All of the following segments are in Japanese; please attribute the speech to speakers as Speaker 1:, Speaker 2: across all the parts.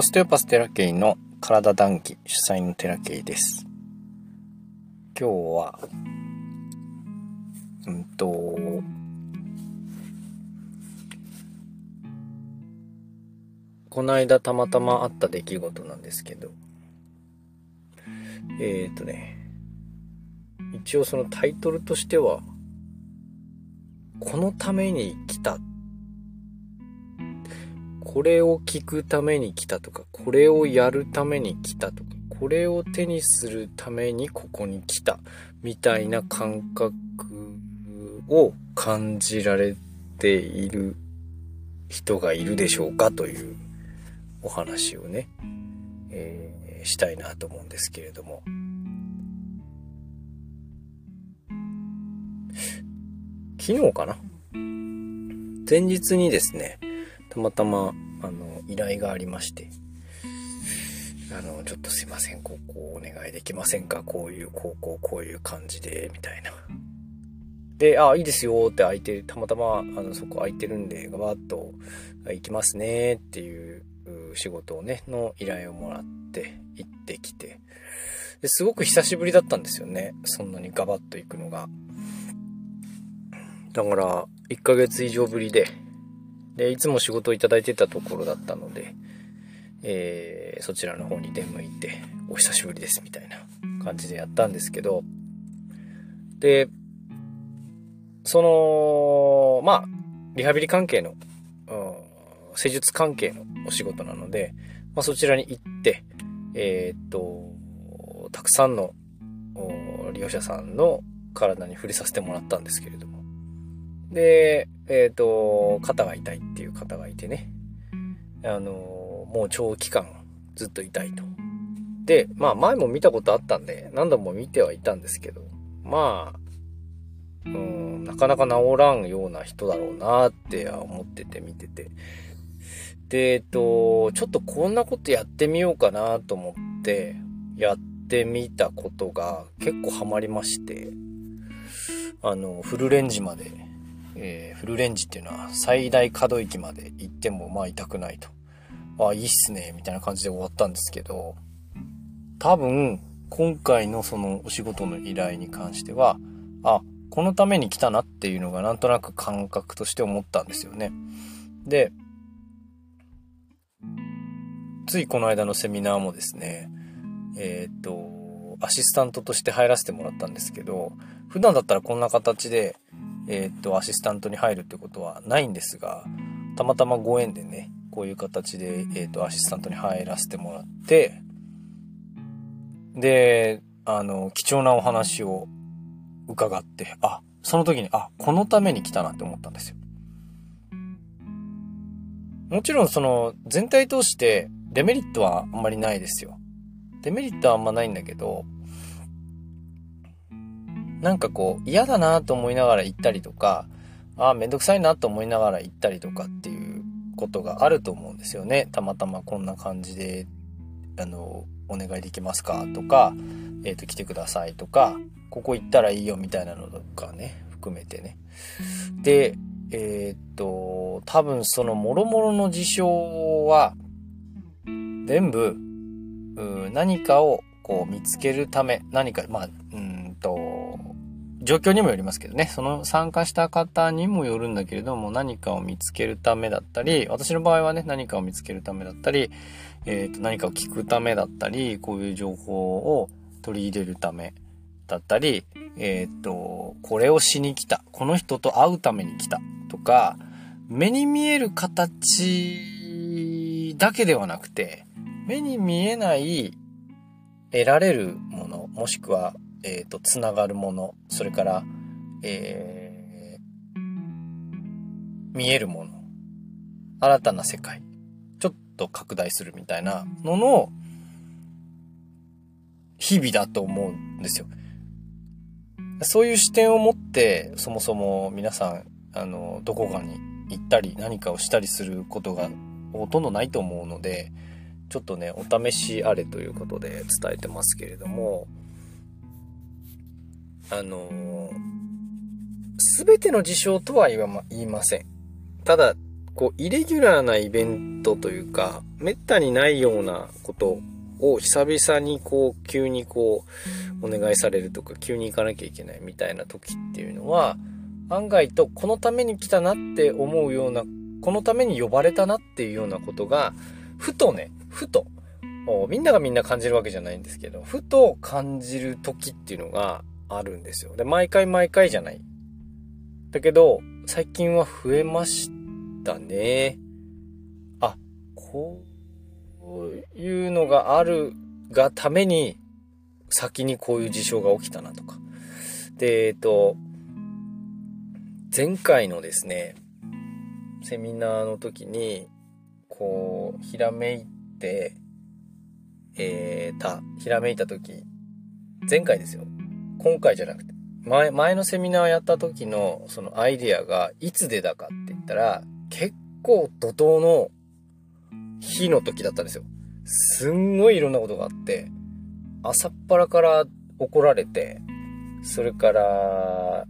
Speaker 1: オステオパステラケイの体談義主催のテラケイです。今日は、うんと、この間たまたまあった出来事なんですけど、えっ、ー、とね、一応そのタイトルとしては、このために来た。これを聞くために来たとか、これをやるために来たとか、これを手にするためにここに来た。みたいな感覚を感じられている人がいるでしょうかというお話をね、えー、したいなと思うんですけれども。昨日かな？前日にですね、たまたま、あの、依頼がありまして、あの、ちょっとすいません、ここお願いできませんか？こういう、こう、こう、こういう感じで、みたいな。で、あ、いいですよって空いてる、たまたま、あの、そこ空いてるんで、ガバッと行きますねっていう仕事をね、の依頼をもらって、行ってきて。ですごく久しぶりだったんですよね。そんなにガバッと行くのが。だから、1ヶ月以上ぶりで、で、いつも仕事をいただいてたところだったので、えー、そちらの方に出向いて、お久しぶりです、みたいな感じでやったんですけど、で、その、まあ、リハビリ関係の、うん、施術関係のお仕事なので、まあ、そちらに行って、えー、っと、たくさんの利用者さんの体に触れさせてもらったんですけれども、で、えっ、ー、と、肩が痛いっていう方がいてね、あの、もう長期間ずっと痛いと。で、まあ前も見たことあったんで、何度も見てはいたんですけど、まあ、うん、なかなか治らんような人だろうなって思ってて見てて。で、えっと、ちょっとこんなことやってみようかなと思って、やってみたことが結構ハマりまして、あの、フルレンジまでえー、フルレンジっていうのは最大可動域まで行ってもまあ痛くないと。あ、いいっすね、みたいな感じで終わったんですけど、多分、今回のそのお仕事の依頼に関しては、あ、このために来たなっていうのがなんとなく感覚として思ったんですよね。で、ついこの間のセミナーもですね、えっ、と、アシスタントとして入らせてもらったんですけど、普段だったらこんな形で、えっ、と、アシスタントに入るってことはないんですが、たまたまご縁でね、こういう形で、えっ、と、アシスタントに入らせてもらって、で、あの、貴重なお話を伺って、あ、その時に、あ、このために来たなって思ったんですよ。もちろんその全体通してデメリットはあんまりないですよ。デメリットはあんまないんだけど、なんかこう嫌だなと思いながら行ったりとか、ああ、めんどくさいなと思いながら行ったりとかっていうことがあると思うんですよね。たまたまこんな感じで、あの、お願いできますか？とか、えっ、ー、と、来てくださいとか、ここ行ったらいいよみたいなのとかね、含めてね。で、えっ、ー、と、多分その諸々の事象は、全部、何かをこう見つけるため、何か、まあ、うん、状況にもよりますけどね、その参加した方にもよるんだけれども、何かを見つけるためだったり、私の場合はね、何かを見つけるためだったり、えっ、ー、と、何かを聞くためだったり、こういう情報を取り入れるためだったり、えっ、ー、と、これをしに来た、この人と会うために来たとか、目に見える形だけではなくて、目に見えない得られるもの、もしくはえっ、ー、と、つながるもの、それから、えー、見えるもの、新たな世界、ちょっと拡大するみたいなのの、日々だと思うんですよ。そういう視点を持って、そもそも皆さん、あの、どこかに行ったり何かをしたりすることがほとんどないと思うので、ちょっとね、お試しあれということで伝えてますけれども、あのす、べての事象とは言わま、言いません。ただ、こう、イレギュラーなイベントというか、めったにないようなことを久々にこう、急にこう、お願いされるとか、急に行かなきゃいけないみたいな時っていうのは、案外とこのために来たなって思うような、このために呼ばれたなっていうようなことが、ふとね、ふと、みんながみんな感じるわけじゃないんですけど、ふと感じる時っていうのがあるんですよ。で、毎回毎回じゃない。だけど、最近は増えましたね。あ、こういうのがあるがために、先にこういう事象が起きたなとか。で、えっと、前回のですね、セミナーの時に、こう、ひらめいて、えー、た、ひらめいた時、前回ですよ。今回じゃなくて、前、前のセミナーやった時のそのアイデアがいつでだかって言ったら、結構怒涛の日の時だったんですよ。すんごいいろんなことがあって、朝っぱらから怒られて、それから、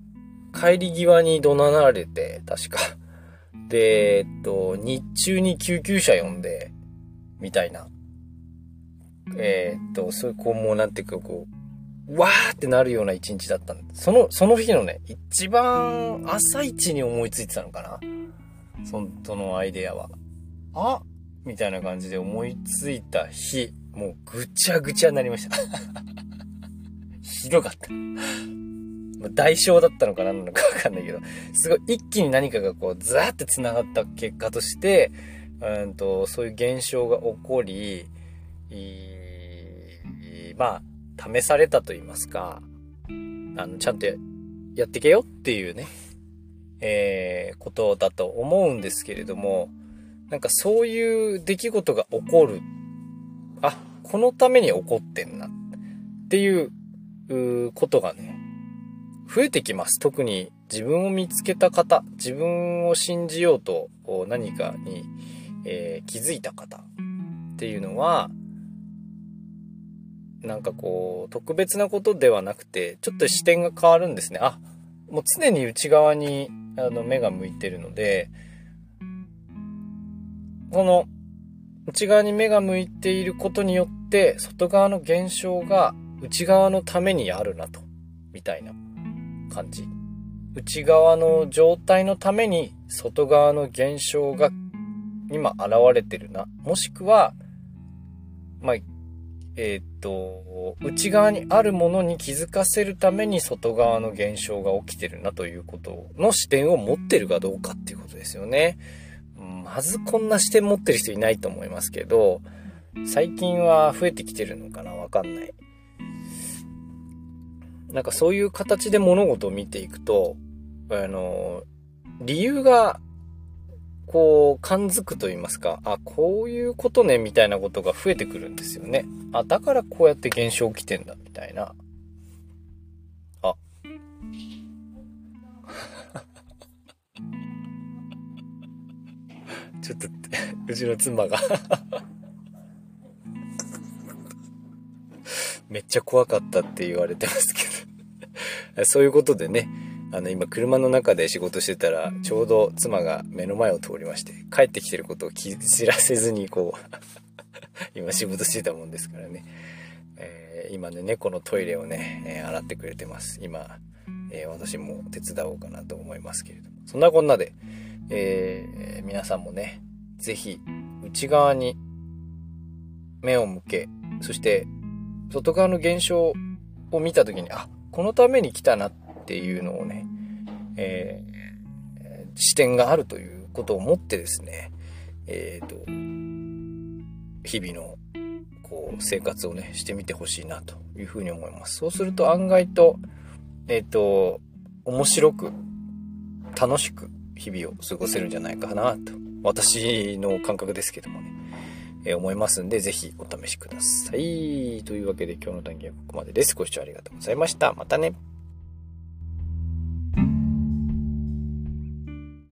Speaker 1: 帰り際に怒鳴られて、確か。で、えっと、日中に救急車呼んで、みたいな。えー、っと、そういう、こう、もうなんていうか、こう、わーってなるような一日だったんその、その日のね、一番朝一に思いついてたのかなそそのアイデアは。あみたいな感じで思いついた日、もうぐちゃぐちゃになりました。ひどかった。代償だったのか何なのかわかんないけど、すごい一気に何かがこう、ずーって繋がった結果として、うんと、そういう現象が起こり、まあ、試されたと言いますか、あの、ちゃんとやってけよっていうね、えー、ことだと思うんですけれども、なんかそういう出来事が起こる。あ、このために起こってんな。っていううことがね、増えてきます。特に自分を見つけた方、自分を信じようと何かに、えー、気づいた方っていうのは、なんかこう、特別なことではなくて、ちょっと視点が変わるんですね。あ、もう常に内側にあの目が向いてるので、この内側に目が向いていることによって、外側の現象が内側のためにあるなと、みたいな感じ。内側の状態のために外側の現象が今現れてるな。もしくは、まあ、えっ、と、内側にあるものに気づかせるために外側の現象が起きてるなということの視点を持ってるかどうかっていうことですよね。まずこんな視点持ってる人いないと思いますけど、最近は増えてきてるのかなわかんない。なんかそういう形で物事を見ていくと、あの、理由がこう、感づくと言いますか、あ、こういうことね、みたいなことが増えてくるんですよね。あ、だからこうやって現象起きてんだ、みたいな。あ。ちょっと、うちの妻がめっちゃ怖かったって言われてますけどそういうことでね、あの、今車の中で仕事してたら、ちょうど妻が目の前を通りまして、帰ってきてることを知らせずに、こう 今仕事してたもんですからね。えー、今ね、猫のトイレをね、えー、洗ってくれてます。今、えー、私も手伝おうかなと思いますけれども。そんなこんなで、え皆さんもね、是非内側に目を向け、そして、外側の現象を見た時に、あ、このために来たなっっていうのをね、えー、視点があるということを持ってですね、えっ、ー、と、日々のこう生活をね、してみてほしいなというふうに思います。そうすると案外と、えっ、ー、と、面白く、楽しく日々を過ごせるんじゃないかなと、私の感覚ですけどもね、えー、思いますんで、ぜひお試しください。というわけで今日の談義はここまでです。ご視聴ありがとうございました。またね。